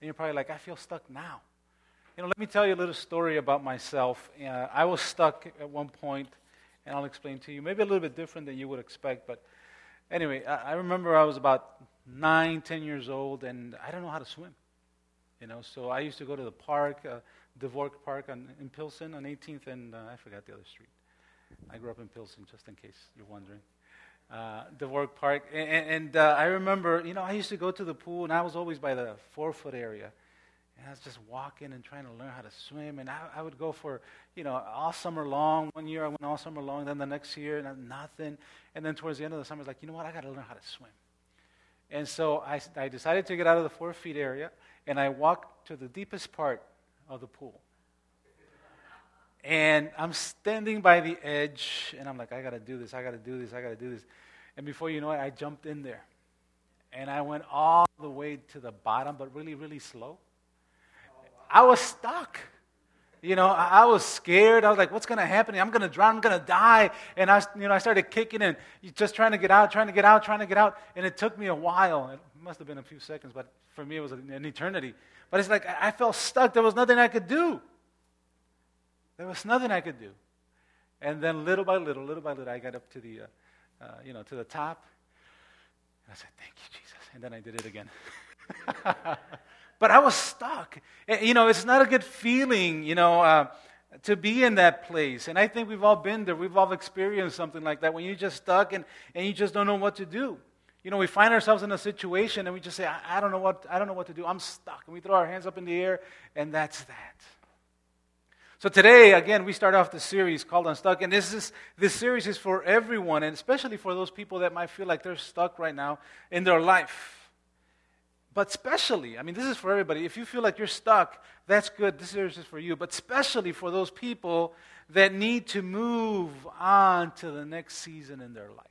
And you're probably like, I feel stuck now. You know, let me tell you a little story about myself. Uh, I was stuck at one point, and I'll explain to you. Maybe a little bit different than you would expect, but anyway, I, I remember I was about nine, ten years old, and I don't know how to swim. You know, so I used to go to the park, uh, Dvorak Park on, in Pilsen on 18th, and uh, I forgot the other street. I grew up in Pilsen, just in case you're wondering. Uh, Dvorak Park, and, and uh, I remember, you know, I used to go to the pool, and I was always by the four foot area. And I was just walking and trying to learn how to swim. And I, I would go for, you know, all summer long. One year I went all summer long. Then the next year, nothing. And then towards the end of the summer, I was like, you know what? I got to learn how to swim. And so I, I decided to get out of the four feet area, and I walked to the deepest part of the pool. And I'm standing by the edge, and I'm like, I got to do this, I got to do this, I got to do this. And before you know it, I jumped in there. And I went all the way to the bottom, but really, really slow. I was stuck. You know, I, I was scared. I was like, what's going to happen? I'm going to drown. I'm going to die. And I, you know, I started kicking and just trying to get out, trying to get out, trying to get out. And it took me a while. It must have been a few seconds, but for me, it was an eternity. But it's like I felt stuck. There was nothing I could do. There was nothing I could do. And then little by little, little by little, I got up to the, uh, uh, you know, to the top. And I said, thank you, Jesus. And then I did it again. but I was stuck. You know, it's not a good feeling, you know, uh, to be in that place. And I think we've all been there. We've all experienced something like that when you're just stuck and, and you just don't know what to do. You know, we find ourselves in a situation and we just say, I, I don't know what, I don't know what to do. I'm stuck. And we throw our hands up in the air, and that's that. So today, again, we start off the series called Unstuck, and this is this series is for everyone, and especially for those people that might feel like they're stuck right now in their life. But especially, I mean, this is for everybody. If you feel like you're stuck, that's good. This series is for you. But especially for those people that need to move on to the next season in their life.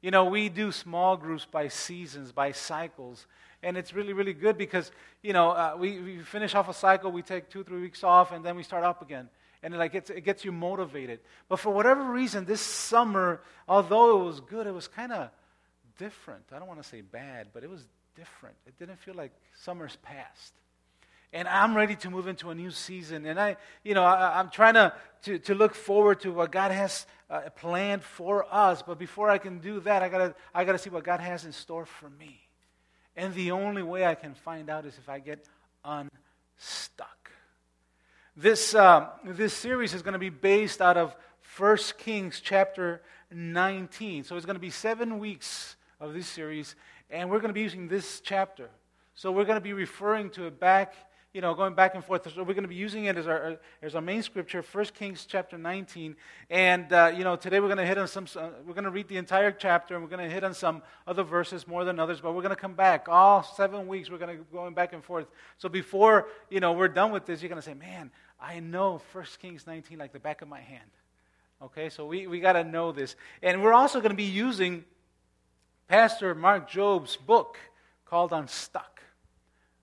You know, we do small groups by seasons, by cycles and it's really, really good because, you know, uh, we, we finish off a cycle, we take two, three weeks off, and then we start up again. And it, like, it's, it gets you motivated. But for whatever reason, this summer, although it was good, it was kind of different. I don't want to say bad, but it was different. It didn't feel like summer's past. And I'm ready to move into a new season. And I, you know, I, am trying to, to, to, look forward to what God has uh, planned for us. But before I can do that, I got I gotta see what God has in store for me. And the only way I can find out is if I get unstuck. This, uh, this series is going to be based out of 1 Kings chapter 19. So it's going to be seven weeks of this series, and we're going to be using this chapter. So we're going to be referring to it back you know, going back and forth. So we're going to be using it as our, as our main scripture, 1 Kings chapter 19. And, uh, you know, today we're going to hit on some, uh, we're going to read the entire chapter, and we're going to hit on some other verses more than others, but we're going to come back. All seven weeks, we're going to go going back and forth. So before, you know, we're done with this, you're going to say, man, I know 1 Kings 19 like the back of my hand. Okay, so we, we got to know this. And we're also going to be using Pastor Mark Jobe's book called Unstuck.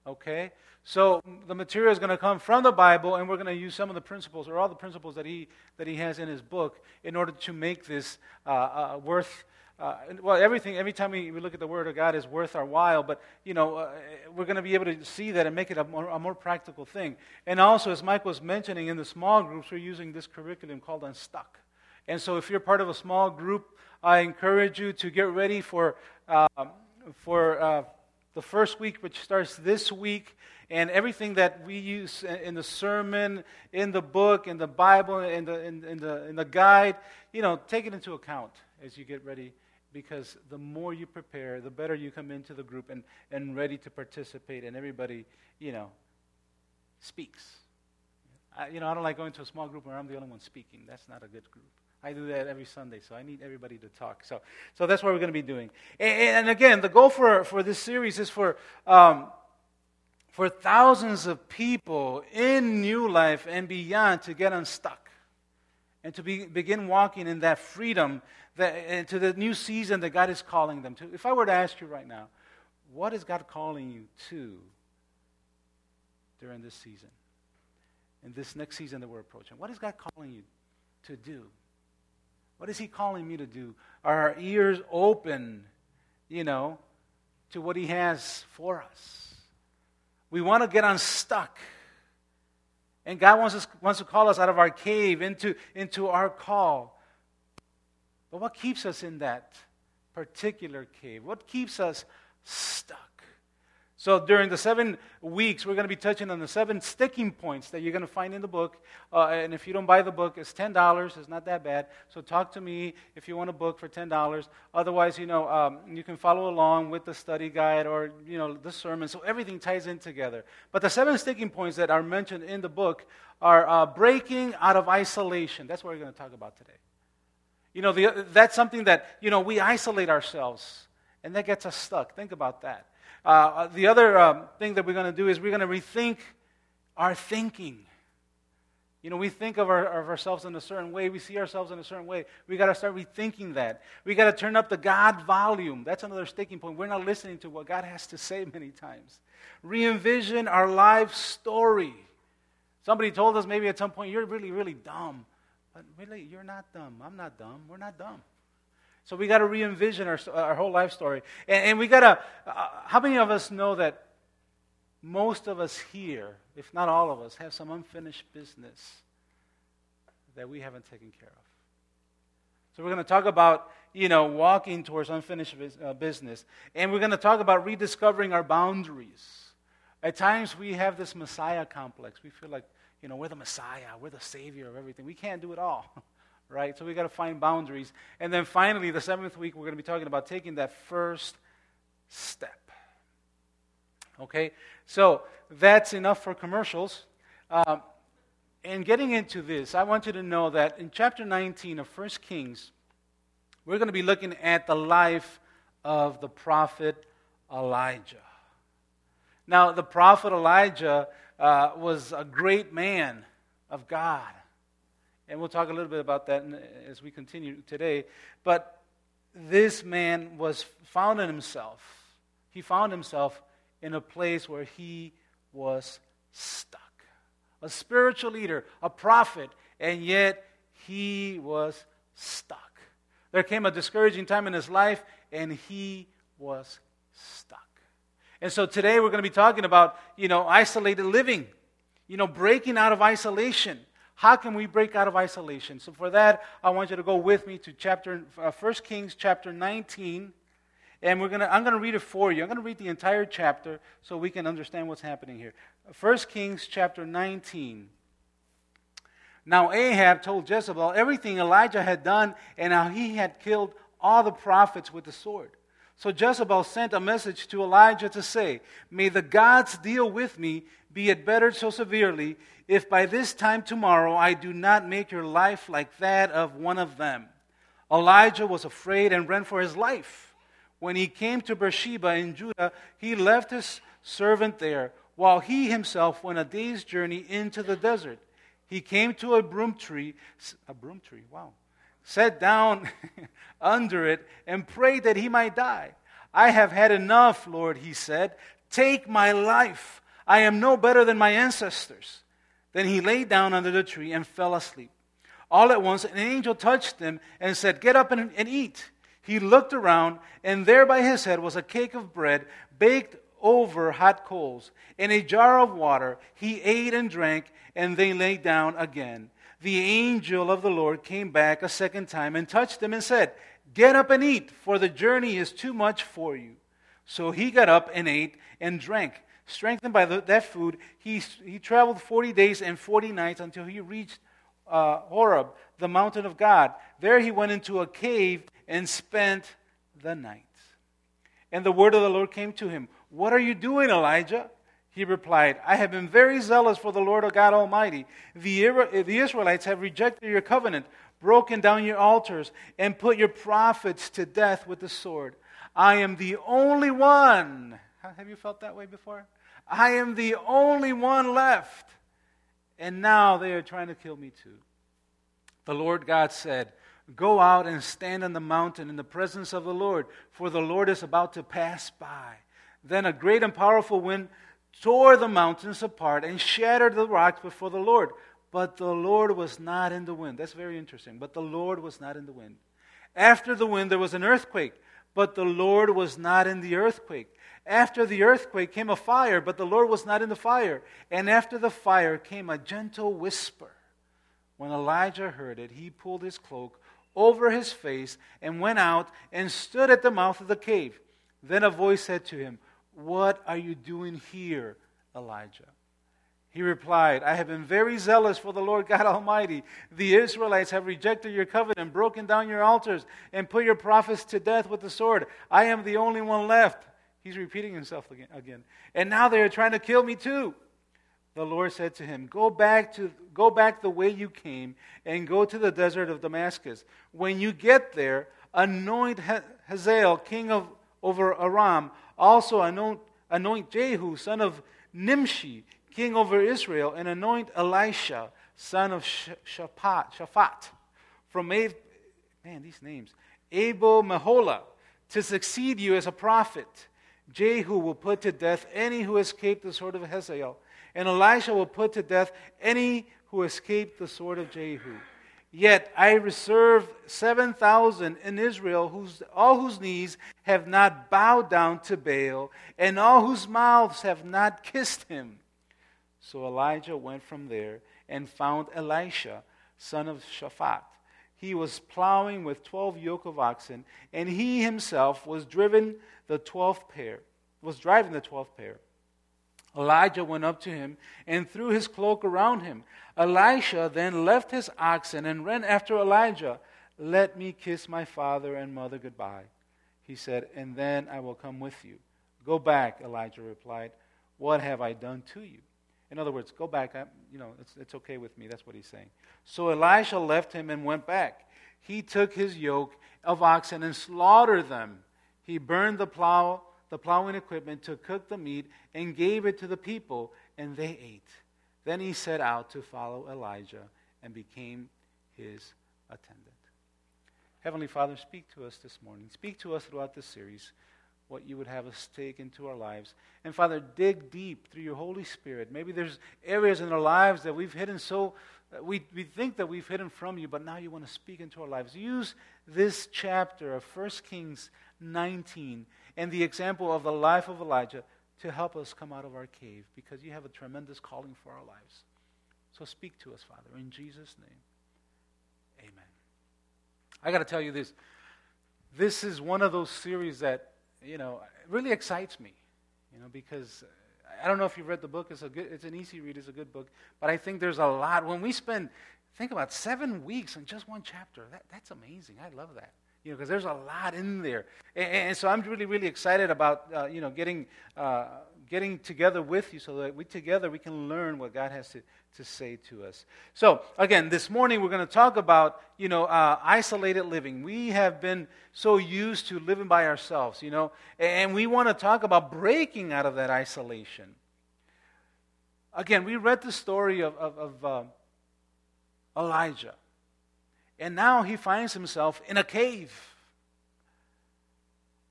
Okay? So the material is going to come from the Bible, and we're going to use some of the principles, or all the principles that he, that he has in his book, in order to make this uh, uh, worth. Uh, well, everything, every time we, we look at the Word of God is worth our while, but, you know, uh, we're going to be able to see that and make it a more, a more practical thing. And also, as Mike was mentioning, in the small groups, we're using this curriculum called Unstuck. And so if you're part of a small group, I encourage you to get ready for, um, for uh, the first week, which starts this week and everything that we use in the sermon, in the book, in the Bible, in the, in, in, the, in the guide, you know, take it into account as you get ready because the more you prepare, the better you come into the group and, and ready to participate, and everybody, you know, speaks. I, you know, I don't like going to a small group where I'm the only one speaking. That's not a good group. I do that every Sunday, so I need everybody to talk. So, so that's what we're going to be doing. And, and again, the goal for, for this series is for um, for thousands of people in New Life and beyond to get unstuck and to be, begin walking in that freedom that, into the new season that God is calling them to. If I were to ask you right now, what is God calling you to during this season? In this next season that we're approaching, what is God calling you to do? What is He calling me to do? Are our ears open, you know, to what He has for us? We want to get unstuck. And God wants, us, wants to call us out of our cave into, into our call. But what keeps us in that particular cave? What keeps us stuck? So during the seven weeks, we're going to be touching on the seven sticking points that you're going to find in the book. Uh, and if you don't buy the book, it's ten dollars. It's not that bad. So talk to me if you want a book for ten dollars. Otherwise, you know, um, you can follow along with the study guide or you know the sermon. So everything ties in together. But the seven sticking points that are mentioned in the book are uh, breaking out of isolation. That's what we're going to talk about today. You know, the, that's something that you know we isolate ourselves, and that gets us stuck. Think about that. Uh, the other um, thing that we're going to do is we're going to rethink our thinking. You know, we think of, our, of, ourselves in a certain way. We see ourselves in a certain way. We got to start rethinking that. We got to turn up the God volume. That's another sticking point. We're not listening to what God has to say many times. Re envision our life story. Somebody told us maybe at some point, you're really, really dumb. But really, you're not dumb. I'm not dumb. We're not dumb. So we got to re envision our, our whole life story. And, and we got to, uh, how many of us know that most of us here, if not all of us, have some unfinished business that we haven't taken care of? So we're going to talk about, you know, walking towards unfinished uh, business. And we're going to talk about rediscovering our boundaries. At times we have this Messiah complex. We feel like, you know, we're the Messiah, we're the Savior of everything. We can't do it all. right? So we got to find boundaries. And then finally, the seventh week, we're going to be talking about taking that first step. Okay? So that's enough for commercials. Um, and getting into this, I want you to know that in chapter 19 of 1 Kings, we're going to be looking at the life of the prophet Elijah. Now, the prophet Elijah uh, was a great man of God. And we'll talk a little bit about that as we continue today. But this man was found in himself. He found himself in a place where he was stuck. A spiritual leader, a prophet, and yet he was stuck. There came a discouraging time in his life, and he was stuck. And so today we're going to be talking about, you know, isolated living, you know, breaking out of isolation. How can we break out of isolation? So, for that, I want you to go with me to chapter, uh, 1 Kings chapter 19. And we're gonna, I'm going to read it for you. I'm going to read the entire chapter so we can understand what's happening here. 1 Kings chapter 19. Now Ahab told Jezebel everything Elijah had done and how he had killed all the prophets with the sword. So Jezebel sent a message to Elijah to say, May the gods deal with me, be it better so severely, if by this time tomorrow I do not make your life like that of one of them. Elijah was afraid and ran for his life. When he came to Beersheba in Judah, he left his servant there, while he himself went a day's journey into the desert. He came to a broom tree, a broom tree, wow, sat down under it, and prayed that he might die. I have had enough, Lord, he said. Take my life. I am no better than my ancestors. Then he lay down under the tree and fell asleep. All at once, an angel touched him and said, Get up and, and eat. He looked around, and there by his head was a cake of bread baked over hot coals and a jar of water. He ate and drank, and they lay down again. The angel of the Lord came back a second time and touched him and said, Get up and eat, for the journey is too much for you. So he got up and ate and drank. Strengthened by the, that food, he, he traveled 40 days and 40 nights until he reached uh, Horeb, the mountain of God. There he went into a cave and spent the night. And the word of the Lord came to him What are you doing, Elijah? He replied, I have been very zealous for the Lord of God Almighty. The, the Israelites have rejected your covenant, broken down your altars, and put your prophets to death with the sword. I am the only one. Have you felt that way before? I am the only one left. And now they are trying to kill me too. The Lord God said, Go out and stand on the mountain in the presence of the Lord, for the Lord is about to pass by. Then a great and powerful wind tore the mountains apart and shattered the rocks before the Lord. But the Lord was not in the wind. That's very interesting. But the Lord was not in the wind. After the wind, there was an earthquake, but the Lord was not in the earthquake. After the earthquake came a fire, but the Lord was not in the fire. And after the fire came a gentle whisper. When Elijah heard it, he pulled his cloak over his face and went out and stood at the mouth of the cave. Then a voice said to him, What are you doing here, Elijah? He replied, I have been very zealous for the Lord God Almighty. The Israelites have rejected your covenant, broken down your altars, and put your prophets to death with the sword. I am the only one left. He's repeating himself again. And now they are trying to kill me too. The Lord said to him, Go back to go back the way you came and go to the desert of Damascus. When you get there, anoint Hazael, king of over Aram, also anoint, anoint Jehu, son of Nimshi, king over Israel, and anoint Elisha, son of Shaphat, Shaphat from A- man, these names, Abel Meholah, to succeed you as a prophet. Jehu will put to death any who escaped the sword of Hazael, and Elisha will put to death any who escaped the sword of Jehu. Yet I reserve 7,000 in Israel, whose, all whose knees have not bowed down to Baal, and all whose mouths have not kissed him. So Elijah went from there and found Elisha, son of Shaphat. He was plowing with 12 yoke of oxen, and he himself was driven the 12th pair, was driving the 12th pair. Elijah went up to him and threw his cloak around him. Elisha then left his oxen and ran after Elijah. Let me kiss my father and mother goodbye, he said, and then I will come with you. Go back, Elijah replied. What have I done to you? In other words, go back. I, you know, it's, it's okay with me. That's what he's saying. So Elisha left him and went back. He took his yoke of oxen and slaughtered them. He burned the plow, the plowing equipment to cook the meat and gave it to the people, and they ate. Then he set out to follow Elijah and became his attendant. Heavenly Father, speak to us this morning. Speak to us throughout this series what you would have us take into our lives. And Father, dig deep through your Holy Spirit. Maybe there's areas in our lives that we've hidden so, we, we think that we've hidden from you, but now you want to speak into our lives. Use this chapter of 1 Kings 19 and the example of the life of Elijah to help us come out of our cave because you have a tremendous calling for our lives. So speak to us, Father, in Jesus' name. Amen. I got to tell you this. This is one of those series that you know, really excites me, you know, because I don't know if you've read the book. It's a good, it's an easy read. It's a good book, but I think there's a lot. When we spend, think about seven weeks on just one chapter. That, that's amazing. I love that. You know, because there's a lot in there, and, and, so I'm really, really excited about uh, you know getting uh, getting together with you so that we together we can learn what God has to to say to us. So, again, this morning we're going to talk about, you know, uh, isolated living. We have been so used to living by ourselves, you know, and we want to talk about breaking out of that isolation. Again, we read the story of, of, of uh, Elijah, and now he finds himself in a cave.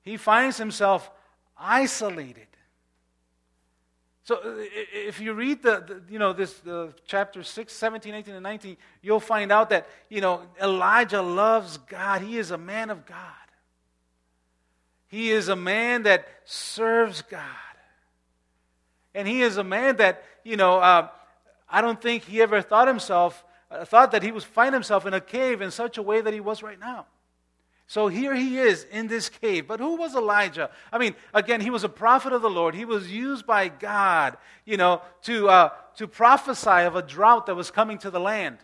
He finds himself isolated. So uh, if you read the, the you know, this the chapter 6, 17, 18, and 19, you'll find out that, you know, Elijah loves God. He is a man of God. He is a man that serves God. And he is a man that, you know, uh, I don't think he ever thought himself, thought that he would find himself in a cave in such a way that he was right now. So here he is in this cave. But who was Elijah? I mean, again, he was a prophet of the Lord. He was used by God, you know, to, uh, to prophesy of a drought that was coming to the land.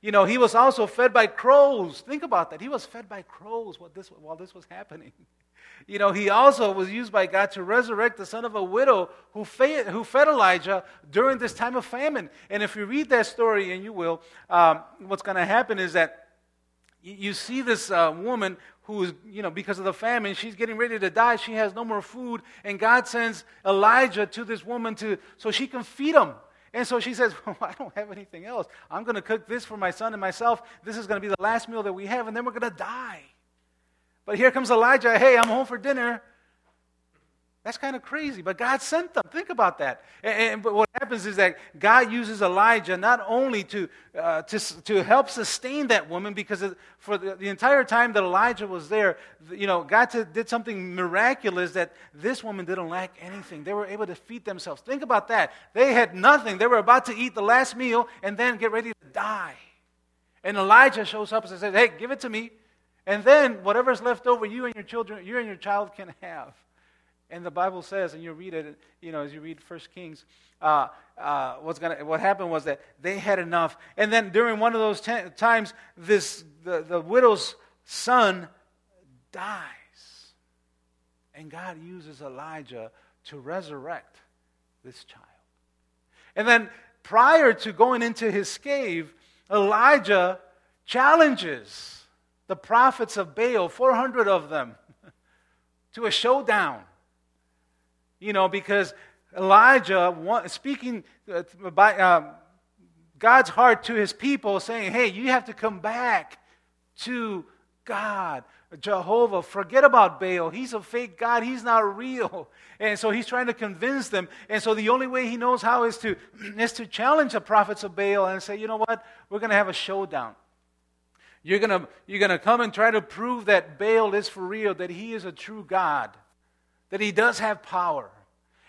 You know, he was also fed by crows. Think about that. He was fed by crows while this, while this was happening. You know, he also was used by God to resurrect the son of a widow who fed, who fed Elijah during this time of famine. And if you read that story, and you will, um, what's going to happen is that you see this uh, woman who is, you know, because of the famine, she's getting ready to die. She has no more food. And God sends Elijah to this woman to, so she can feed him. And so she says, well, I don't have anything else. I'm going to cook this for my son and myself. This is going to be the last meal that we have, and then we're going to die. But here comes Elijah. Hey, I'm home for dinner. That's kind of crazy, but God sent them. Think about that. And, and, but what happens is that God uses Elijah not only to, uh, to, to help sustain that woman, because for the, the, entire time that Elijah was there, you know, God to, did something miraculous that this woman didn't lack anything. They were able to feed themselves. Think about that. They had nothing. They were about to eat the last meal and then get ready to die. And Elijah shows up and says, Hey, give it to me. And then whatever's left over, you and your children, you and your child can have. And the Bible says, and you read it, you know, as you read First Kings, uh, uh, what's gonna, what happened was that they had enough. And then during one of those times, this the, the widow's son dies. And God uses Elijah to resurrect this child. And then prior to going into his cave, Elijah challenges the prophets of Baal, 400 of them, to a showdown. You know, because Elijah, speaking uh, by uh, God's heart to his people, saying, hey, you have to come back to God, Jehovah. Forget about Baal. He's a fake God. He's not real. And so he's trying to convince them. And so the only way he knows how is to, is to challenge the prophets of Baal and say, you know what? We're going to have a showdown. You're going to you're going to come and try to prove that Baal is for real, that he is a true God that he does have power.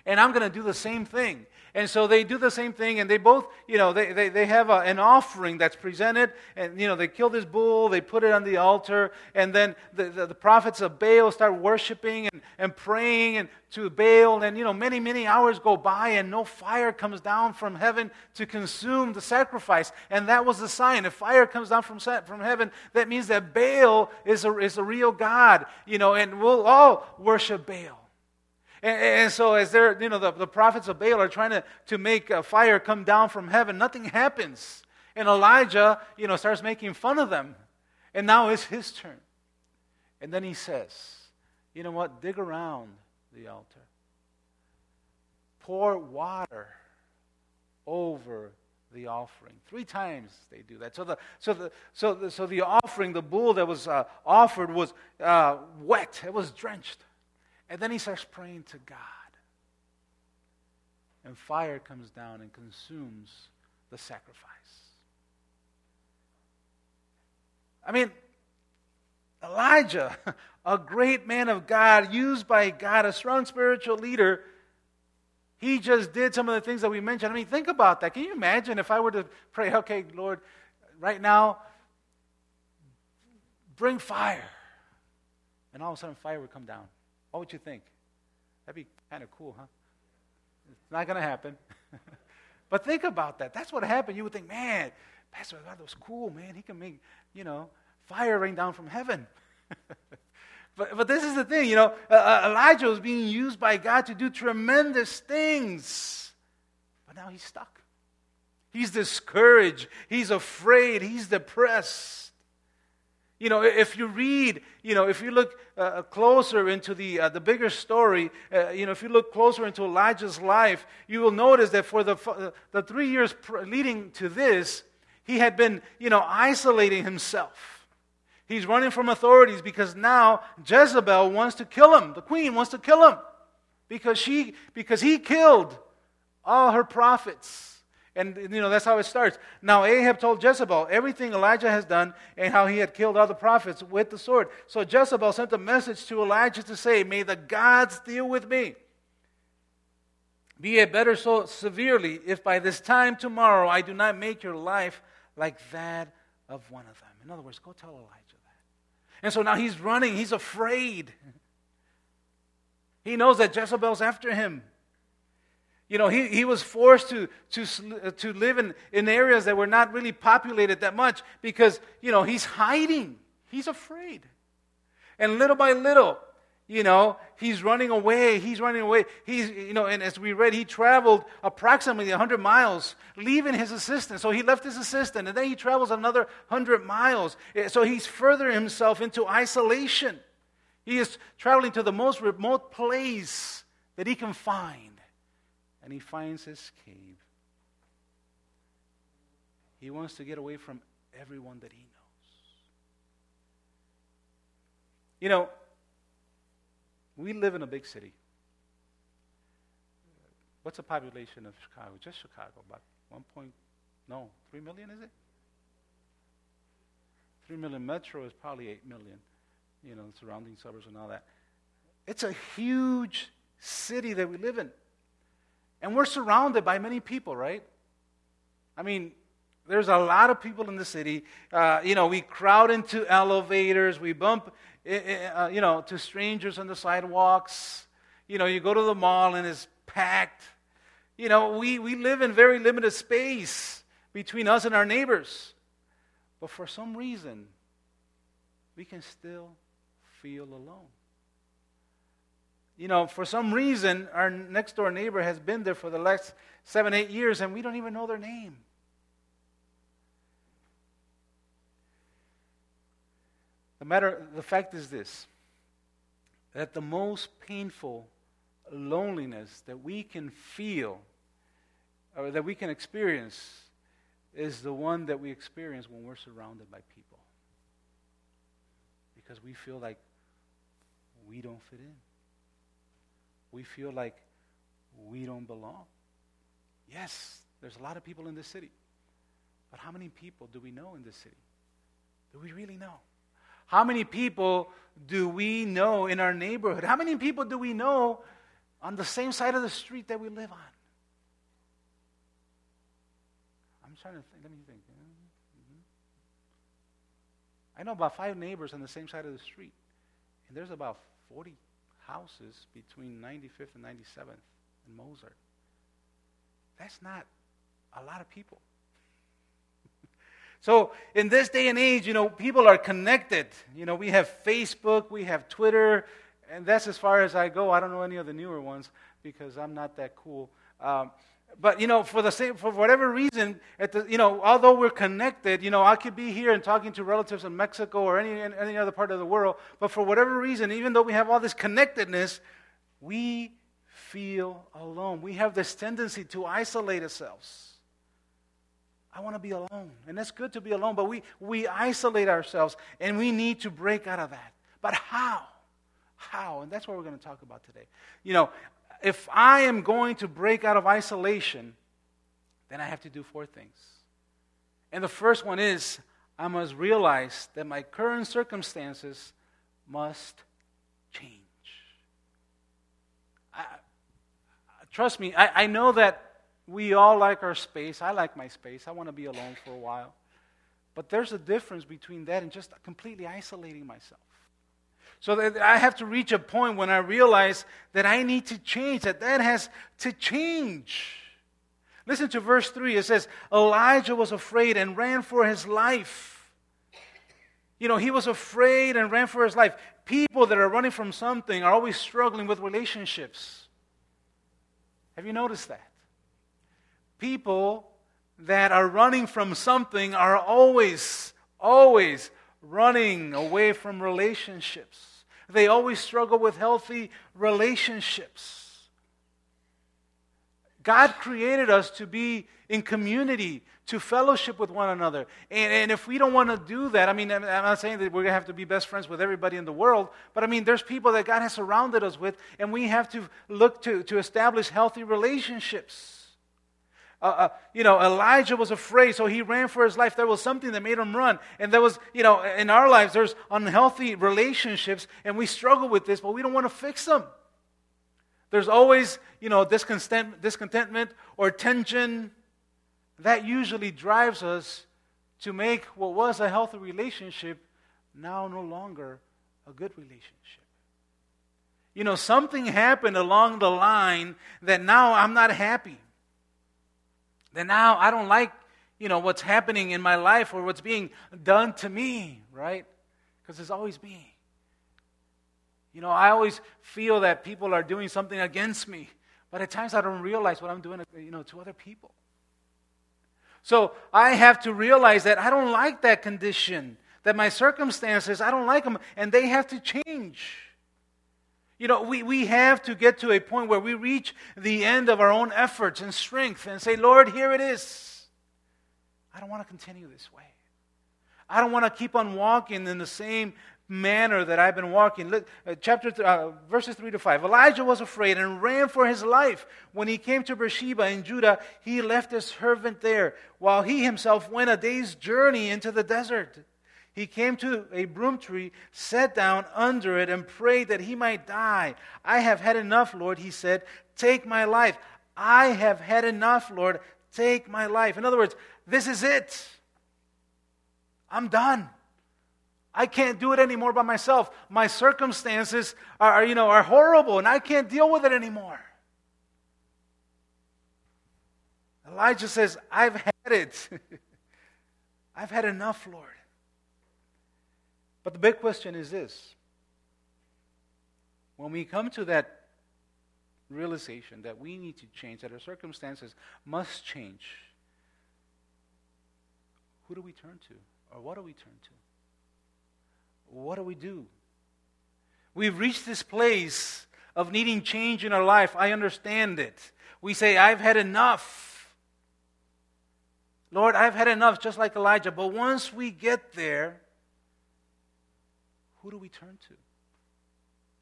And I'm going to do the same thing. And so they do the same thing, and they both, you know, they, they, they have a, an offering that's presented, and, you know, they kill this bull, they put it on the altar, and then the, the, the prophets of Baal start worshiping and, and praying and to Baal, and, you know, many, many hours go by, and no fire comes down from heaven to consume the sacrifice. And that was the sign. If fire comes down from, from heaven, that means that Baal is a, is a real God, you know, and we'll all worship Baal. And, and so, as they're, you know, the, the prophets of Baal are trying to, to make a fire come down from heaven, nothing happens. And Elijah, you know, starts making fun of them. And now it's his turn. And then he says, You know what? Dig around the altar, pour water over the offering. Three times they do that. So the, so the, so the, so the offering, the bull that was uh, offered, was uh, wet, it was drenched. And then he starts praying to God. And fire comes down and consumes the sacrifice. I mean, Elijah, a great man of God, used by God, a strong spiritual leader, he just did some of the things that we mentioned. I mean, think about that. Can you imagine if I were to pray, okay, Lord, right now, bring fire. And all of a sudden, fire would come down. What would you think? That'd be kind of cool, huh? It's not going to happen. but think about that. That's what happened. You would think, man, Pastor God was cool, man. He can make, you know, fire rain down from heaven. but, but this is the thing, you know, uh, Elijah was being used by God to do tremendous things. But now he's stuck. He's discouraged. He's afraid. He's depressed. You know, if you read, you know, if you look uh, closer into the, uh, the bigger story, uh, you know, if you look closer into Elijah's life, you will notice that for the, uh, the three years leading to this, he had been, you know, isolating himself. He's running from authorities because now Jezebel wants to kill him. The queen wants to kill him because, she, because he killed all her prophets. And, you know, that's how it starts. Now, Ahab told Jezebel everything Elijah has done and how he had killed the prophets with the sword. So Jezebel sent a message to Elijah to say, May the gods deal with me. Be it better so severely if by this time tomorrow I do not make your life like that of one of them. In other words, go tell Elijah that. And so now he's running, he's afraid. He knows that Jezebel's after him. You know, he, he was forced to, to, to live in, in areas that were not really populated that much because, you know, he's hiding. He's afraid. And little by little, you know, he's running away. He's running away. He's, you know, and as we read, he traveled approximately 100 miles, leaving his assistant. So he left his assistant, and then he travels another 100 miles. Eh, so he's furthering himself into isolation. He is traveling to the most remote place that he can find and he finds his cave. He wants to get away from everyone that he knows. You know, we live in a big city. What's the population of Chicago? Just Chicago, about 1 point, no, 3 million is it? 3 million metro is probably 8 million, you know, surrounding suburbs and all that. It's a huge city that we live in. And we're surrounded by many people, right? I mean, there's a lot of people in the city. Uh, you know, we crowd into elevators, we bump, uh, you know, to strangers on the sidewalks. You know, you go to the mall and it's packed. You know, we, we live in very limited space between us and our neighbors. But for some reason, we can still feel alone. You know, for some reason, our next door neighbor has been there for the last seven, eight years, and we don't even know their name. The matter, the fact is this that the most painful loneliness that we can feel or that we can experience is the one that we experience when we're surrounded by people. Because we feel like we don't fit in. We feel like we don't belong. Yes, there's a lot of people in this city. But how many people do we know in this city? Do we really know? How many people do we know in our neighborhood? How many people do we know on the same side of the street that we live on? I'm trying to think. Let me think. Mm-hmm. I know about five neighbors on the same side of the street, and there's about 40 houses between 95th and 97th in Mozart. That's not a lot of people. so, in this day and age, you know, people are connected. You know, we have Facebook, we have Twitter, and that's as far as I go. I don't know any of the newer ones because I'm not that cool. Um, but you know, for the same, for whatever reason, at the, you know, although we're connected, you know, I could be here and talking to relatives in Mexico or any any other part of the world, but for whatever reason, even though we have all this connectedness, we feel alone. We have this tendency to isolate ourselves. I want to be alone, and it's good to be alone, but we we isolate ourselves, and we need to break out of that. But how? How? And that's what we're going to talk about today. You know, if I am going to break out of isolation, then I have to do four things. And the first one is I must realize that my current circumstances must change. I, trust me, I, I know that we all like our space. I like my space. I want to be alone for a while. But there's a difference between that and just completely isolating myself. So that I have to reach a point when I realize that I need to change, that that has to change. Listen to verse 3. It says, Elijah was afraid and ran for his life. You know, he was afraid and ran for his life. People that are running from something are always struggling with relationships. Have you noticed that? People that are running from something are always, always running away from relationships. They always struggle with healthy relationships. God created us to be in community, to fellowship with one another. And, and if we don't want to do that, I mean, I'm not saying that we're going to have to be best friends with everybody in the world, but I mean, there's people that God has surrounded us with, and we have to look to, to establish healthy relationships. Uh, uh, you know, Elijah was afraid, so he ran for his life. There was something that made him run. And there was, you know, in our lives, there's unhealthy relationships, and we struggle with this, but we don't want to fix them. There's always, you know, discontent, discontentment or tension. That usually drives us to make what was a healthy relationship now no longer a good relationship. You know, something happened along the line that now I'm not happy then now I don't like, you know, what's happening in my life or what's being done to me, right? Because it's always me. You know, I always feel that people are doing something against me, but at times I don't realize what I'm doing, you know, to other people. So I have to realize that I don't like that condition, that my circumstances, I don't like them, and they have to change. You know, we, we have to get to a point where we reach the end of our own efforts and strength and say, Lord, here it is. I don't want to continue this way. I don't want to keep on walking in the same manner that I've been walking. Look, uh, chapter th- uh, verses three to five. Elijah was afraid and ran for his life. When he came to Beersheba in Judah, he left his servant there, while he himself went a day's journey into the desert. He came to a broom tree, sat down under it, and prayed that he might die. I have had enough, Lord, he said. Take my life. I have had enough, Lord. Take my life. In other words, this is it. I'm done. I can't do it anymore by myself. My circumstances are, you know, are horrible and I can't deal with it anymore. Elijah says, I've had it. I've had enough, Lord. But the big question is this when we come to that realization that we need to change, that our circumstances must change, who do we turn to? Or what do we turn to? what do we do? We've reached this place of needing change in our life. I understand it. We say, I've had enough. Lord, I've had enough, just like Elijah. But once we get there, who do we turn to?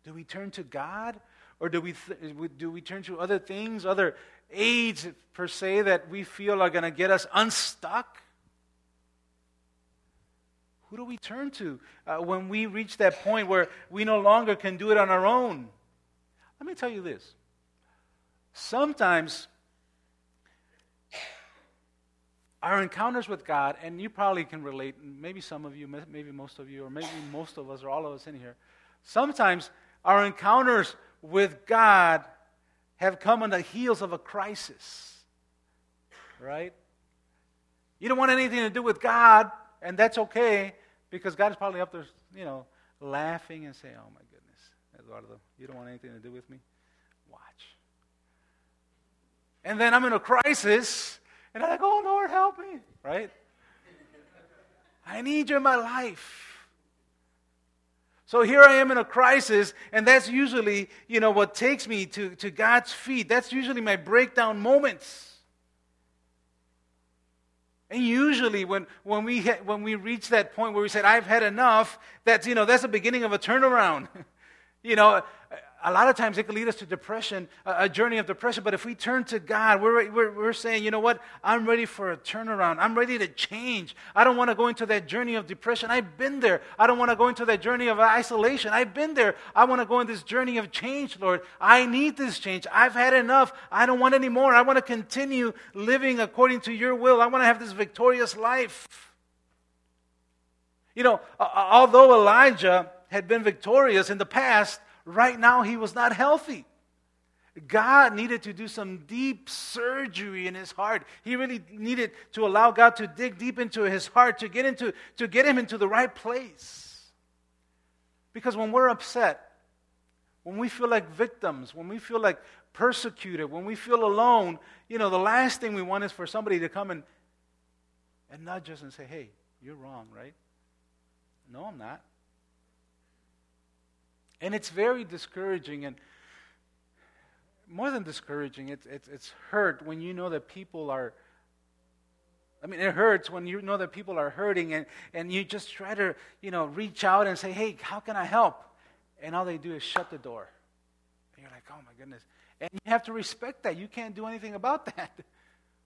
Do we turn to God? Or do we, th- do we turn to other things, other aids per se, that we feel are going to get us unstuck? Who do we turn to uh, when we reach that point where we no longer can do it on our own? Let me tell you this. Sometimes our encounters with God, and you probably can relate, maybe some of you, maybe most of you, or maybe most of us, or all of us in here, sometimes our encounters with God have come on the heels of a crisis. Right? You don't want anything to do with God, and that's okay. Because God is probably up there, you know, laughing and saying, Oh my goodness, Eduardo, you don't want anything to do with me? Watch. And then I'm in a crisis, and I'm like, Oh Lord, help me, right? I need you in my life. So here I am in a crisis, and that's usually, you know, what takes me to, to God's feet. That's usually my breakdown moments. And usually, when, when, we, when we reach that point where we said, I've had enough, that's, you know, that's the beginning of a turnaround. you know, a lot of times it can lead us to depression, a journey of depression. But if we turn to God, we're, we're, we're saying, you know what? I'm ready for a turnaround. I'm ready to change. I don't want to go into that journey of depression. I've been there. I don't want to go into that journey of isolation. I've been there. I want to go in this journey of change, Lord. I need this change. I've had enough. I don't want any more. I want to continue living according to your will. I want to have this victorious life. You know, although Elijah had been victorious in the past, right now he was not healthy. God needed to do some deep surgery in his heart. He really needed to allow God to dig deep into his heart to get into to get him into the right place. Because when we're upset, when we feel like victims, when we feel like persecuted, when we feel alone, you know, the last thing we want is for somebody to come and and nudge us and say, "Hey, you're wrong, right?" No, I'm not. And it's very discouraging and more than discouraging, it's, it's, it's hurt when you know that people are. I mean, it hurts when you know that people are hurting and, and you just try to, you know, reach out and say, hey, how can I help? And all they do is shut the door. And you're like, oh my goodness. And you have to respect that. You can't do anything about that.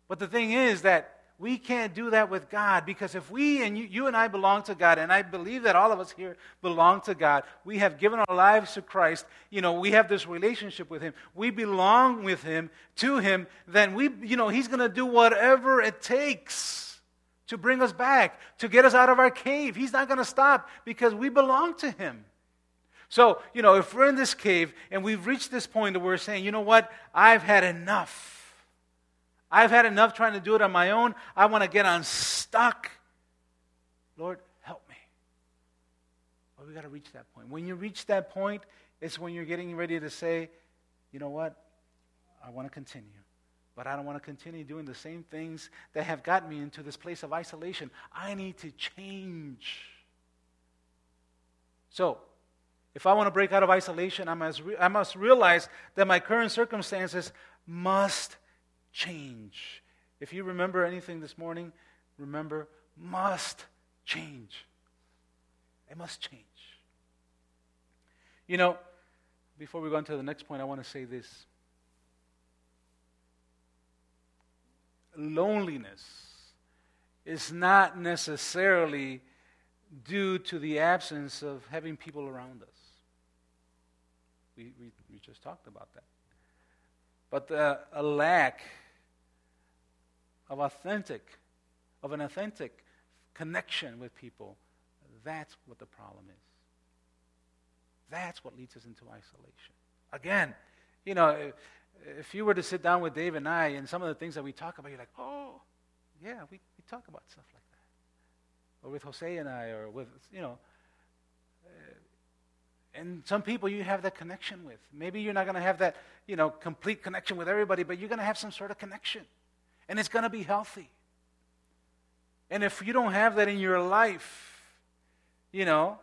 But the thing is that we can't do that with God because if we and you, you and I belong to God, and I believe that all of us here belong to God, we have given our lives to Christ, you know, we have this relationship with Him, we belong with Him, to Him, then we, you know, He's going to do whatever it takes to bring us back, to get us out of our cave. He's not going to stop because we belong to Him. So, you know, if we're in this cave and we've reached this point where we're saying, you know what, I've had enough. I've had enough trying to do it on my own. I want to get unstuck. Lord, help me. But we got to reach that point. When you reach that point, it's when you're getting ready to say, you know what? I want to continue. But I don't want to continue doing the same things that have gotten me into this place of isolation. I need to change. So, if I want to break out of isolation, I must, re- I must realize that my current circumstances must change. If you remember anything this morning, remember, must change. It must change. You know, before we go on to the next point, I want to say this. Loneliness is not necessarily due to the absence of having people around us. We, we, we just talked about that. But the, a lack of authentic, of an authentic connection with people, that's what the problem is. That's what leads us into isolation. Again, you know, if, you were to sit down with Dave and I and some of the things that we talk about, you're like, oh, yeah, we, we talk about stuff like that. Or with Jose and I, or with, you know, uh, and some people you have that connection with. Maybe you're not going to have that, you know, complete connection with everybody, but you're going to have some sort of connection. And it's going to be healthy. And if you don't have that in your life, you know,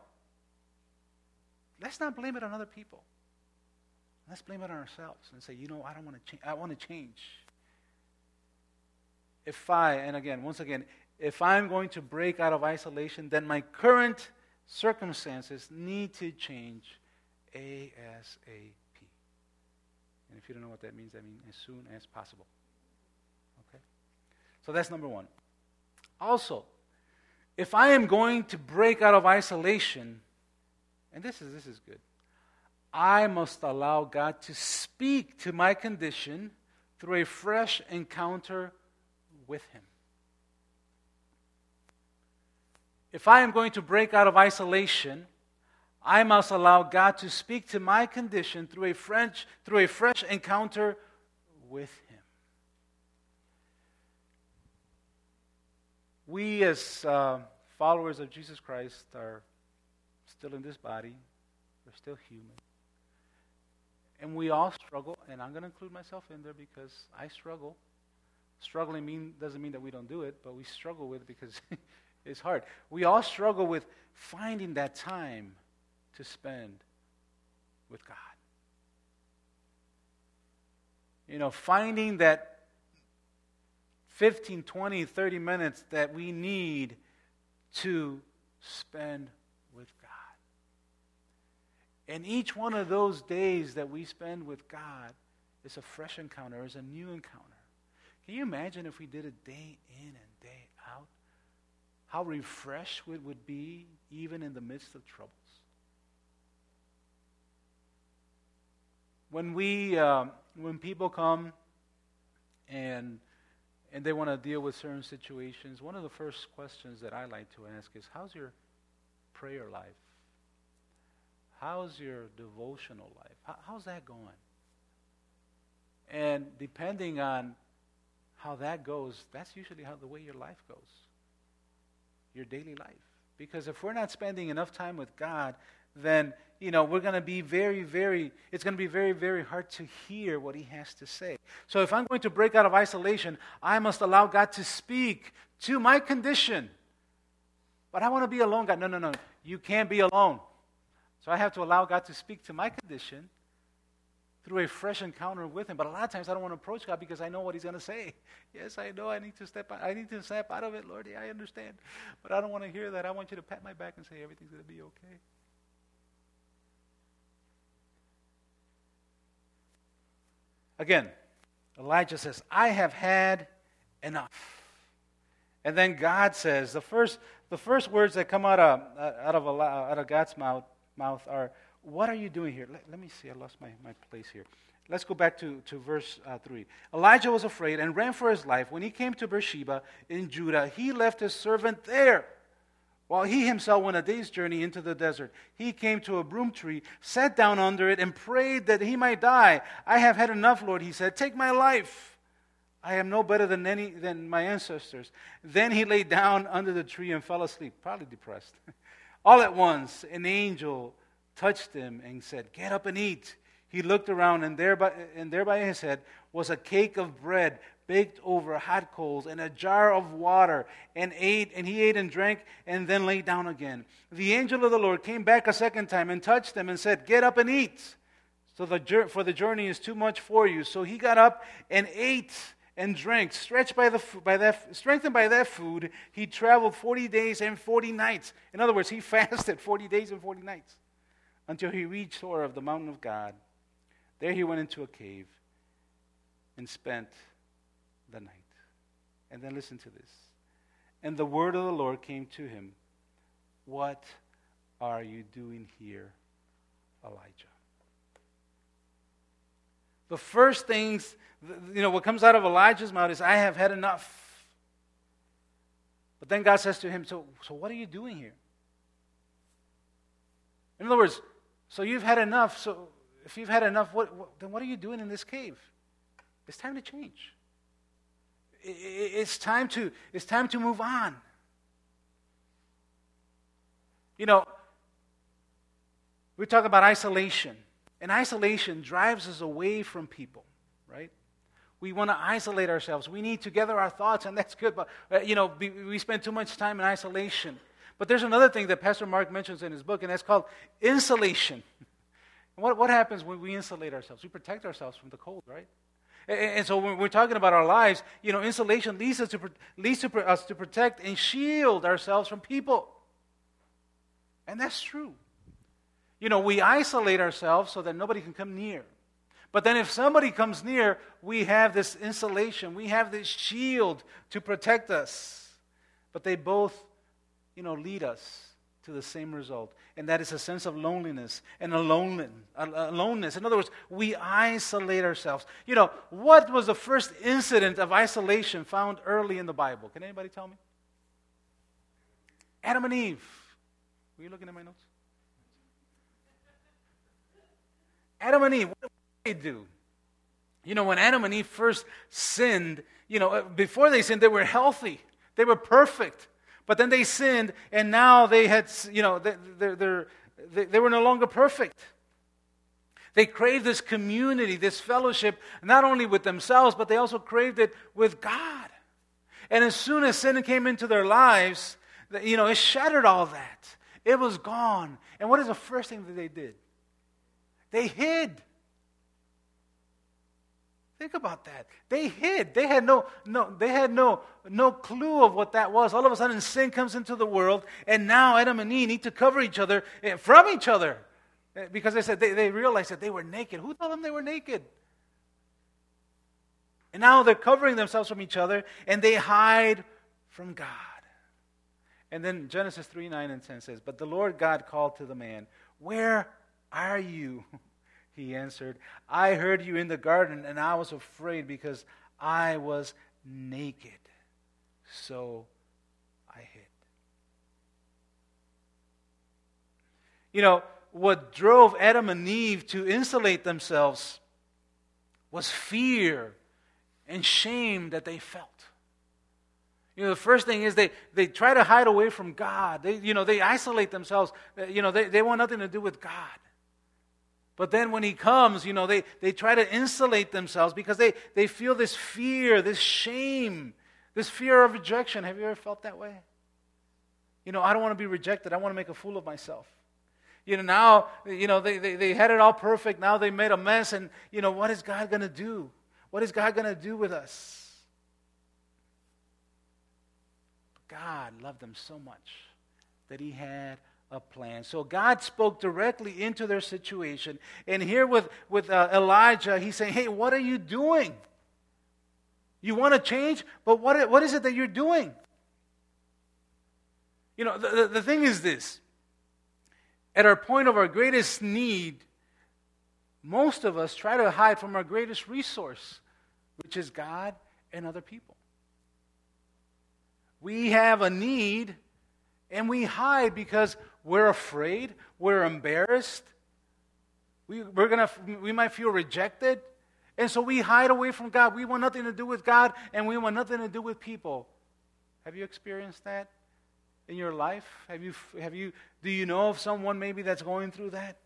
let's not blame it on other people. Let's blame it on ourselves and say, you know, I don't want to change. I want to change. If I, and again, once again, if I'm going to break out of isolation, then my current circumstances need to change ASAP. And if you don't know what that means, I mean as soon as possible. So that's number one. Also, if I am going to break out of isolation, and this is, this is good, I must allow God to speak to my condition through a fresh encounter with Him. If I am going to break out of isolation, I must allow God to speak to my condition through a fresh, through a fresh encounter with Him. We, as uh, followers of Jesus Christ, are still in this body, we're still human. And we all struggle, and I'm going to include myself in there because I struggle. Struggling mean, doesn't mean that we don't do it, but we struggle with it because it's hard. We all struggle with finding that time to spend with God. You know, finding that 15, 20, 30 minutes that we need to spend with God. And each one of those days that we spend with God is a fresh encounter, is a new encounter. Can you imagine if we did it day in and day out? How refreshed we would be even in the midst of troubles. When we, uh, when people come and and they want to deal with certain situations, one of the first questions that I like to ask is, "How's your prayer life? How's your devotional life? how's that going?" And depending on how that goes, that's usually how the way your life goes. Your daily life. Because if we're not spending enough time with God, then you know we're going to be very very it's going to be very very hard to hear what he has to say so if i'm going to break out of isolation i must allow god to speak to my condition but i want to be alone god no no no you can't be alone so i have to allow god to speak to my condition through a fresh encounter with him. But a lot of times I don't want to approach God because I know what he's going to say. Yes, I know I need to step out. I need to snap out of it, Lord. Yeah, I understand. But I don't want to hear that. I want you to pat my back and say everything's going to be okay. Again, Elijah says, I have had enough. And then God says, the first, the first words that come out of, out of, out of God's mouth, mouth are, what are you doing here? Let, let me see. I lost my, my place here. Let's go back to, to verse uh, 3. Elijah was afraid and ran for his life. When he came to Beersheba in Judah, he left his servant there while he himself went a day's journey into the desert. He came to a broom tree, sat down under it, and prayed that he might die. I have had enough, Lord, he said. Take my life. I am no better than any than my ancestors. Then he lay down under the tree and fell asleep, probably depressed. All at once, an angel touched him and said, Get up and eat. He looked around, and there by, and there by his head was a cake of bread baked over hot coals and a jar of water, and ate, and he ate and drank, and then lay down again. The angel of the Lord came back a second time and touched him and said, Get up and eat. So the, for the journey is too much for you. So he got up and ate and drank. Stretched by, the, by that, strengthened by that food, he traveled 40 days and 40 nights. In other words, he fasted 40 days and 40 nights. until he reached Horeb of the mountain of God. There he went into a cave and spent the night. And then listen to this. And the word of the Lord came to him What are you doing here, Elijah? The first things, you know, what comes out of Elijah's mouth is, I have had enough. But then God says to him, So, so what are you doing here? In other words, so you've had enough. So if you've had enough, what, what, then what are you doing in this cave? It's time to change. It's time to, it's time to move on. You know, we talk about isolation, and isolation drives us away from people, right? we want to isolate ourselves. We need to gather our thoughts, and that's good. But, uh, you know, we spend too much time in isolation. But there's another thing that Pastor Mark mentions in his book, and that's called insulation. what, what happens when we insulate ourselves? We protect ourselves from the cold, right? And, so when we're talking about our lives, you know, insulation leads us to, leads to us to protect and shield ourselves from people. And that's true. You know, we isolate ourselves so that nobody can come near. But then if somebody comes near, we have this insulation, we have this shield to protect us. But they both, you know, lead us to the same result. And that is a sense of loneliness and aloneness. In other words, we isolate ourselves. You know, what was the first incident of isolation found early in the Bible? Can anybody tell me? Adam and Eve. Were you looking at my notes? Adam and Eve what did they do. You know, when Adam and Eve first sinned, you know, uh, before they sinned, they were healthy, they were perfect. But then they sinned, and now they had, you know, they, they're, they they were no longer perfect. They craved this community, this fellowship, not only with themselves, but they also craved it with God. And as soon as sin came into their lives, you know, it shattered all that. It was gone. And what is the first thing that they did? They hid. Think about that. They hid. They had no, no, they had no, no clue of what that was. All of a sudden, sin comes into the world, and now Adam and Eve need to cover each other eh, from each other eh, because they said they, they realized that they were naked. Who told them they were naked? And now they're covering themselves from each other, and they hide from God. And then Genesis 3 9 and 10 says, But the Lord God called to the man, Where are you? He answered, I heard you in the garden, and I was afraid because I was naked. So I hid. You know, what drove Adam and Eve to insulate themselves was fear and shame that they felt. You know, the first thing is they, they try to hide away from God. They, you know, they isolate themselves. Uh, you know, they, they want nothing to do with God. But then when he comes, you know, they, they try to insulate themselves because they, they feel this fear, this shame, this fear of rejection. Have you ever felt that way? You know, I don't want to be rejected. I want to make a fool of myself. You know, now, you know, they, they, they had it all perfect. Now they made a mess. And, you know, what is God going to do? What is God going to do with us? God loved them so much that he had a plan. So God spoke directly into their situation. And here with, with uh, Elijah, he's saying, Hey, what are you doing? You want to change, but what, what is it that you're doing? You know, the, the, the thing is this at our point of our greatest need, most of us try to hide from our greatest resource, which is God and other people. We have a need and we hide because we're afraid, we're embarrassed, we, we're gonna, we might feel rejected. And so we hide away from God. We want nothing to do with God, and we want nothing to do with people. Have you experienced that in your life? Have you, have you, do you know of someone maybe that's going through that?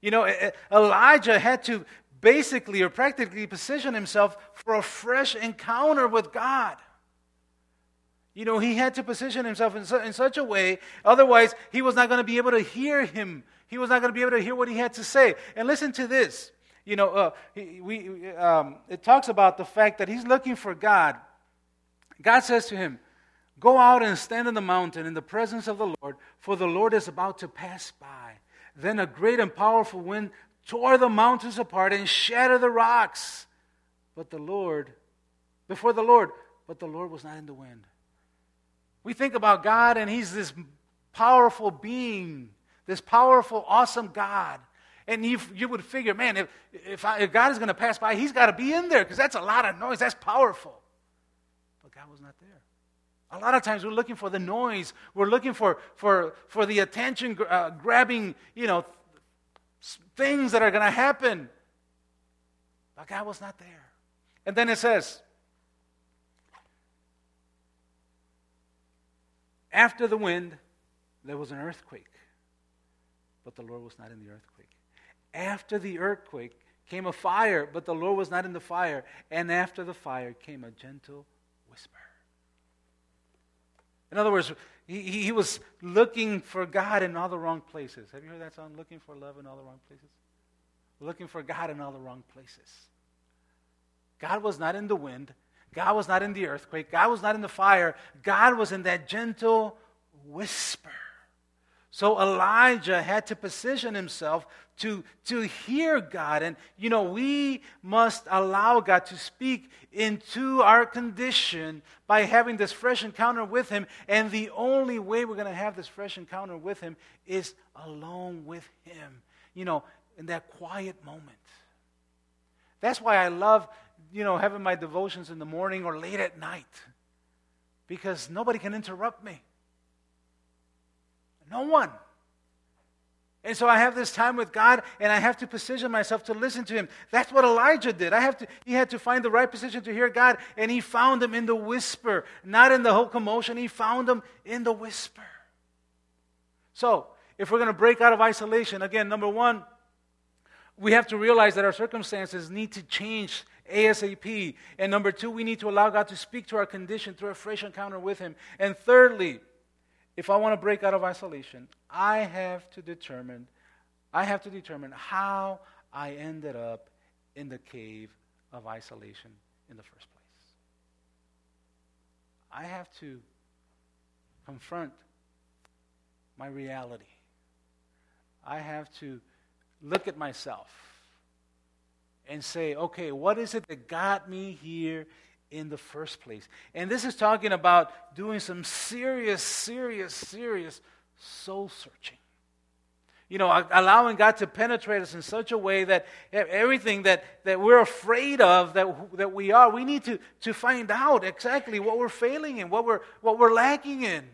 You know, Elijah had to basically or practically position himself for a fresh encounter with God. You know, he had to position himself in, su- in such a way, otherwise, he was not going to be able to hear him. He was not going to be able to hear what he had to say. And listen to this. You know, uh, we, um, it talks about the fact that he's looking for God. God says to him, Go out and stand on the mountain in the presence of the Lord, for the Lord is about to pass by. Then a great and powerful wind tore the mountains apart and shattered the rocks. But the Lord, before the Lord, but the Lord was not in the wind. We think about God, and He's this powerful being, this powerful, awesome God. And you, you would figure, man, if, if, I, if God is going to pass by, He's got to be in there because that's a lot of noise. That's powerful. But God was not there. A lot of times we're looking for the noise. We're looking for, for, for the attention uh, grabbing, you know, things that are going to happen. But God was not there. And then it says, after the wind, there was an earthquake. But the Lord was not in the earthquake. After the earthquake came a fire, but the Lord was not in the fire. And after the fire came a gentle whisper. In other words, he, he was looking for God in all the wrong places. Have you heard that song? Looking for love in all the wrong places? Looking for God in all the wrong places. God was not in the wind. God was not in the earthquake. God was not in the fire. God was in that gentle whisper. So Elijah had to position himself to, to hear God. And, you know, we must allow God to speak into our condition by having this fresh encounter with Him. And the only way we're going to have this fresh encounter with Him is alone with Him, you know, in that quiet moment. That's why I love, you know, having my devotions in the morning or late at night because nobody can interrupt me. No one. And so I have this time with God and I have to position myself to listen to him. That's what Elijah did. I have to he had to find the right position to hear God and he found him in the whisper, not in the whole commotion. He found him in the whisper. So, if we're going to break out of isolation, again, number 1, we have to realize that our circumstances need to change ASAP. And number 2, we need to allow God to speak to our condition through a fresh encounter with him. And thirdly, if I want to break out of isolation, I have to determine I have to determine how I ended up in the cave of isolation in the first place. I have to confront my reality. I have to look at myself and say, okay, what is it that got me here in the first place. And this is talking about doing some serious, serious, serious soul searching. You know, allowing God to penetrate us in such a way that everything that, that we're afraid of, that, that we are, we need to, to find out exactly what we're failing in, what we're, what we're lacking in.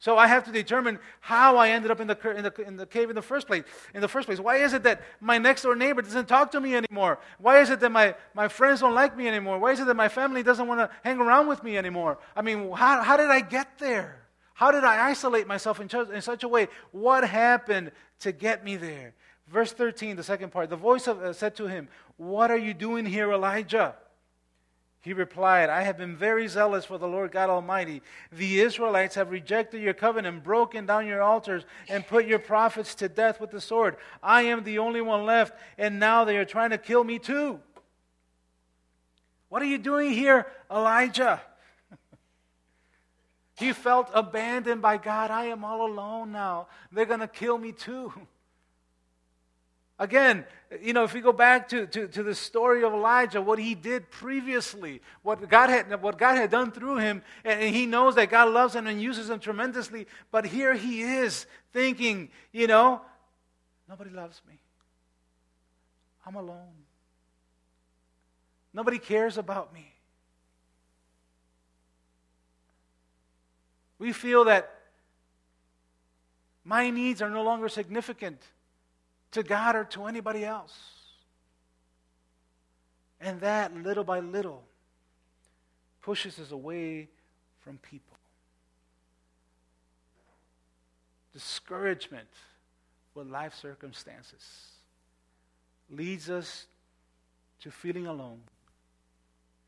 So I have to determine how I ended up in the, in, the, in the cave in the first place. In the first place, why is it that my next door neighbor doesn't talk to me anymore? Why is it that my, my friends don't like me anymore? Why is it that my family doesn't want to hang around with me anymore? I mean, how, how did I get there? How did I isolate myself in, in such a way? What happened to get me there? Verse 13, the second part. The voice of, uh, said to him, What are you doing here, Elijah? He replied, I have been very zealous for the Lord God Almighty. The Israelites have rejected your covenant, broken down your altars, and put your prophets to death with the sword. I am the only one left, and now they are trying to kill me too. What are you doing here, Elijah? he felt abandoned by God. I am all alone now. They're going to kill me too. Again, you know, if we go back to, to, to, the story of Elijah, what he did previously, what God, had, what God had done through him, and he knows that God loves him and uses him tremendously, but here he is thinking, you know, nobody loves me. I'm alone. Nobody cares about me. We feel that my needs are no longer significant to God or to anybody else. And that, little by little, pushes us away from people. Discouragement with life circumstances leads us to feeling alone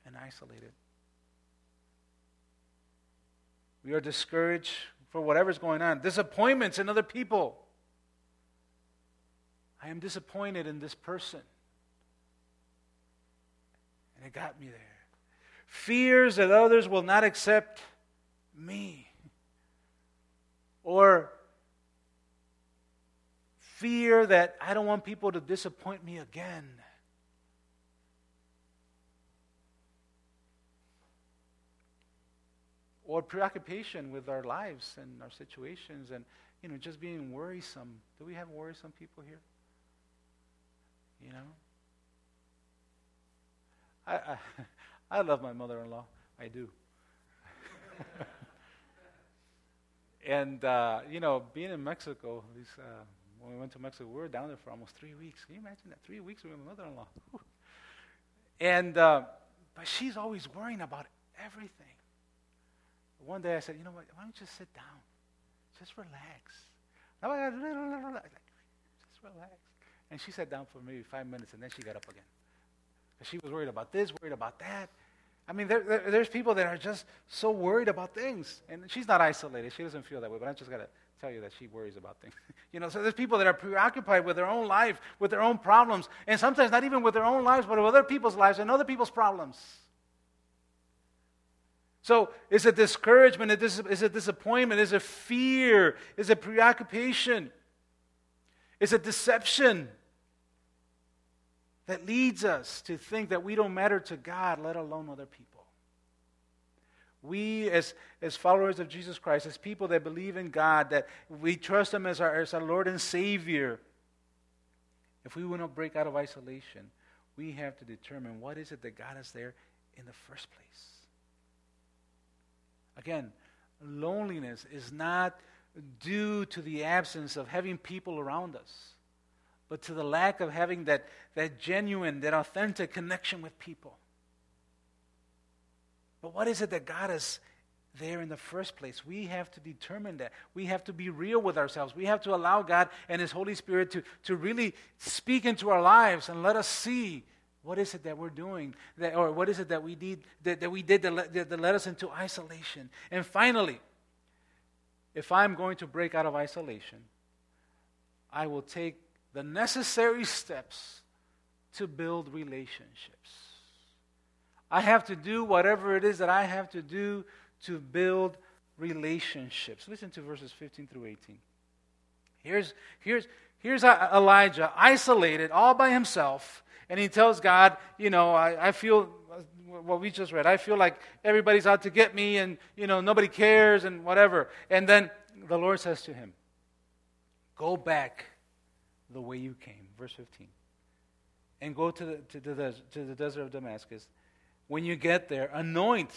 and isolated. We are discouraged for whatever's going on, disappointments in other people. I am disappointed in this person. And it got me there. Fears that others will not accept me. Or fear that I don't want people to disappoint me again. Or preoccupation with our lives and our situations and, you know, just being worrisome. Do we have worrisome people here? You know? I, I, I love my mother in law. I do. and, uh, you know, being in Mexico, these, uh, when we went to Mexico, we were down there for almost three weeks. Can you imagine that? Three weeks with my mother in law. and, uh, but she's always worrying about everything. One day I said, you know what, why don't you just sit down? Just relax. Just relax. And she sat down for maybe five minutes and then she got up again. She was worried about this, worried about that. I mean, there, there, there's people that are just so worried about things. And she's not isolated. She doesn't feel that way. But I just got to tell you that she worries about things. you know, so there's people that are preoccupied with their own life, with their own problems. And sometimes not even with their own lives, but with other people's lives and other people's problems. So, is it discouragement? Is it disappointment? Is it fear? Is it preoccupation? Is it deception? That leads us to think that we don't matter to God, let alone other people. We, as, as followers of Jesus Christ, as people that believe in God, that we trust Him as our, as our Lord and Savior, if we want to break out of isolation, we have to determine what is it that got us there in the first place. Again, loneliness is not due to the absence of having people around us but to the lack of having that, that genuine, that authentic connection with people. But what is it that got us there in the first place? We have to determine that. We have to be real with ourselves. We have to allow God and His Holy Spirit to, to really speak into our lives and let us see what is it that we're doing, that, or what is it that we did that, that we did that, let, that led us into isolation. And finally, if I'm going to break out of isolation, I will take the necessary steps to build relationships. I have to do whatever it is that I have to do to build relationships. Listen to verses 15 through 18. Here's, here's, here's Elijah isolated all by himself, and he tells God, You know, I, I feel uh, what we just read. I feel like everybody's out to get me, and, you know, nobody cares, and whatever. And then the Lord says to him, Go back the way you came. Verse 15. And go to the, to the, to the desert of Damascus. When you get there, anoint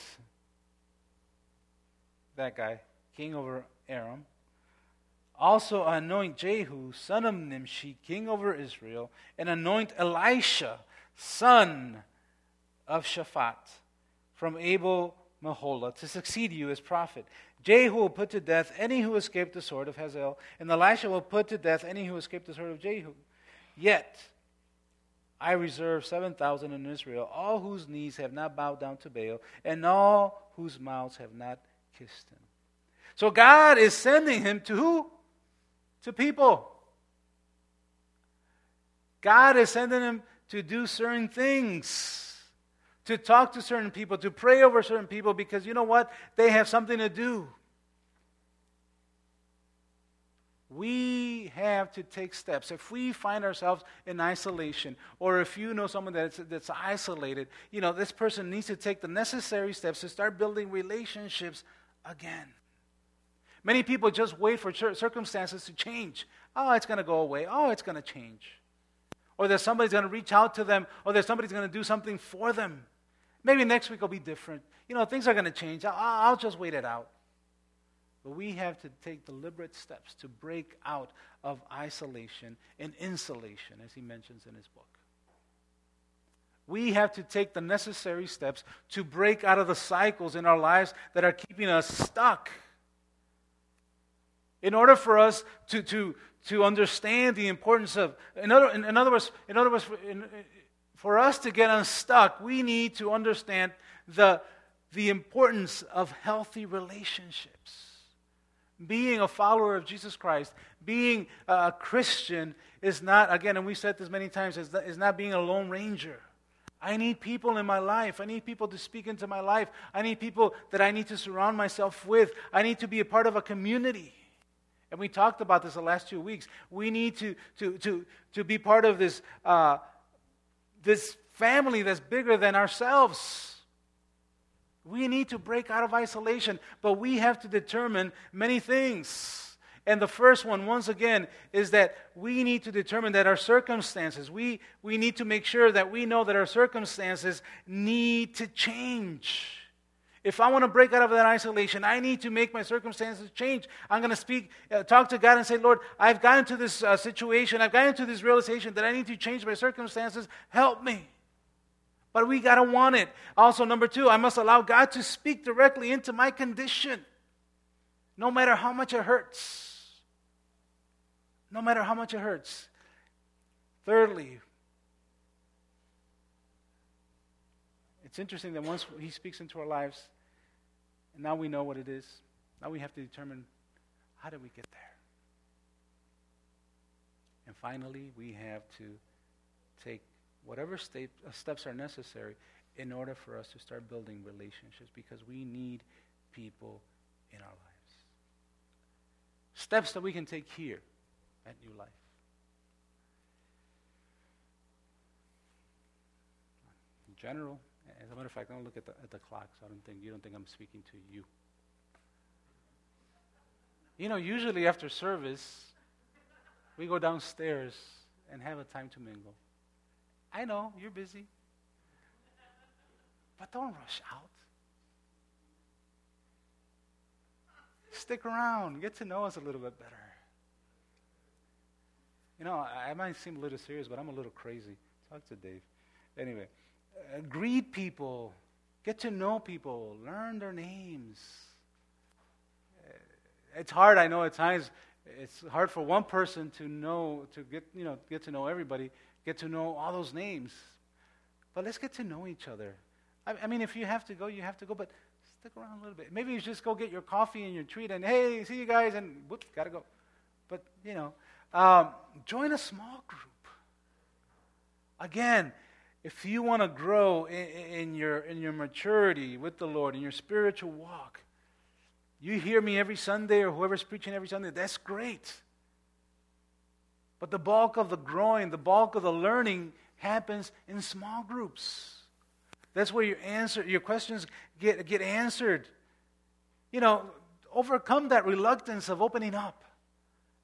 that guy, king over Aram. Also anoint Jehu, son of Nimshi, king over Israel, and anoint Elisha, son of Shaphat, from Abel Meholah, to succeed you as prophet. Jehu will put to death any who escaped the sword of Hazael, and Elisha will put to death any who escaped the sword of Jehu. Yet I reserve 7,000 in Israel, all whose knees have not bowed down to Baal, and all whose mouths have not kissed him. So God is sending him to who? To people. God is sending him to do certain things to talk to certain people, to pray over certain people, because you know what? They have something to do. We have to take steps. If we find ourselves in isolation, or if you know someone that's, that's isolated, you know, this person needs to take the necessary steps to start building relationships again. Many people just wait for circumstances to change. Oh, it's going to go away. Oh, it's going to change. Or that somebody's going to reach out to them, or that somebody's going to do something for them. Maybe next week will be different. You know, things are going to change. I'll, I'll just wait it out. But we have to take deliberate steps to break out of isolation and insulation, as he mentions in his book. We have to take the necessary steps to break out of the cycles in our lives that are keeping us stuck. In order for us to, to, to understand the importance of, in other, in, in other words, in other words in, for us to get unstuck, we need to understand the, the importance of healthy relationships. Being a follower of Jesus Christ, being a Christian is not, again, and we've said this many times, is not, being a lone ranger. I need people in my life. I need people to speak into my life. I need people that I need to surround myself with. I need to be a part of a community. And we talked about this the last two weeks. We need to, to, to, to be part of this, uh, this family that's bigger than ourselves. We need to break out of isolation, but we have to determine many things. And the first one, once again, is that we need to determine that our circumstances, we, we need to make sure that we know that our circumstances need to change. If I want to break out of that isolation, I need to make my circumstances change. I'm going to speak, uh, talk to God and say, Lord, I've gotten to this uh, situation, I've gotten to this realization that I need to change my circumstances. Help me. But we got to want it. Also, number two, I must allow God to speak directly into my condition, no matter how much it hurts no matter how much it hurts. Thirdly, it's interesting that once He speaks into our lives, and now we know what it is, now we have to determine how did we get there? And finally, we have to take whatever uh, steps are necessary in order for us to start building relationships because we need people in our lives. Steps that we can take here at New Life. In general, as a matter of fact, I don't look at the, at the clock, so I don't think you don't think I'm speaking to you. You know, usually after service, we go downstairs and have a time to mingle. I know you're busy, but don't rush out. Stick around, get to know us a little bit better. You know, I, I might seem a little serious, but I'm a little crazy. Talk to Dave. Anyway, uh, greet people, get to know people, learn their names. Uh, it's hard, I know, at times. It's hard for one person to know, to get, you know, get to know everybody, get to know all those names. But let's get to know each other. I, I mean, if you have to go, you have to go, but stick around a little bit. Maybe you just go get your coffee and your treat and, hey, see you guys, and whoop, gotta go. But, you know, um, join a small group. Again, if you want to grow in, in, your, in your maturity with the Lord, in your spiritual walk, you hear me every Sunday or whoever's preaching every Sunday, that's great. But the bulk of the growing, the bulk of the learning happens in small groups. That's where your answer, your questions get, get answered. You know, overcome that reluctance of opening up.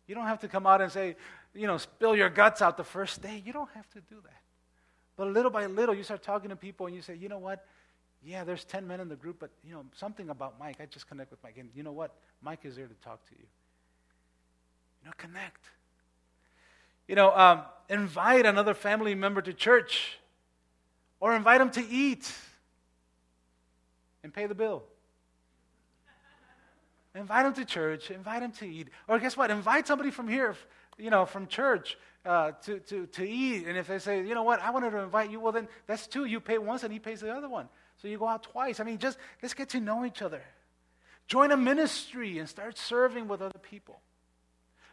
You don't have to come out and say, you know, spill your guts out the first day. You don't have to do that. But little by little, you start talking to people and you say, you know what? Yeah, there's 10 men in the group, but, you know, something about Mike. I just connect with Mike. And you know what? Mike is there to talk to you. You know, connect. You know, um, invite another family member to church or invite them to eat and pay the bill. Invite them to church. Invite them to eat. Or guess what? Invite somebody from here, you know, from church uh, to, to, to eat. And if they say, you know what, I wanted to invite you, well, then that's two. You pay once and he pays the other one. So you go out twice. I mean, just let's get to know each other. Join a ministry and start serving with other people.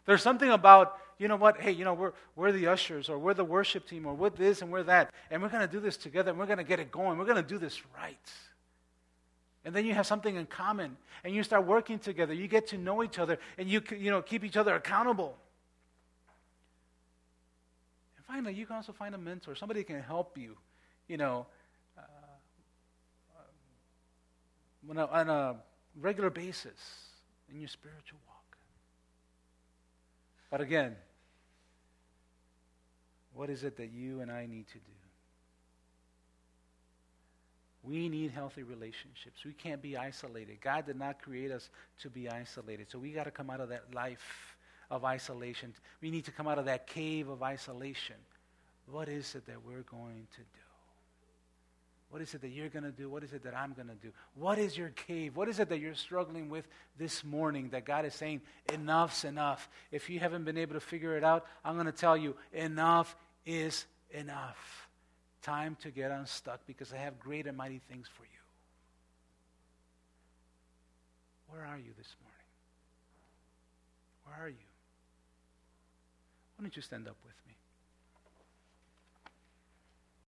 There's something about, you know what, hey, you know, we're, we're the ushers or we're the worship team or we're this and we're that. And we're going to do this together and we're going to get it going. We're going to do this right. And then you have something in common and you start working together. You get to know each other and you, you know, keep each other accountable. Finally, you can also find a mentor, somebody can help you, you know, uh, on, a, on a regular basis in your spiritual walk. But again, what is it that you and I need to do? We need healthy relationships. We can't be isolated. God did not create us to be isolated. So we got to come out of that life of isolation. We need to come out of that cave of isolation. What is it that we're going to do? What is it that you're going to do? What is it that I'm going to do? What is your cave? What is it that you're struggling with this morning that God is saying, enough's enough? If you haven't been able to figure it out, I'm going to tell you, enough is enough time to get unstuck because I have great and mighty things for you. Where are you this morning? Where are you? Why don't you stand up with me?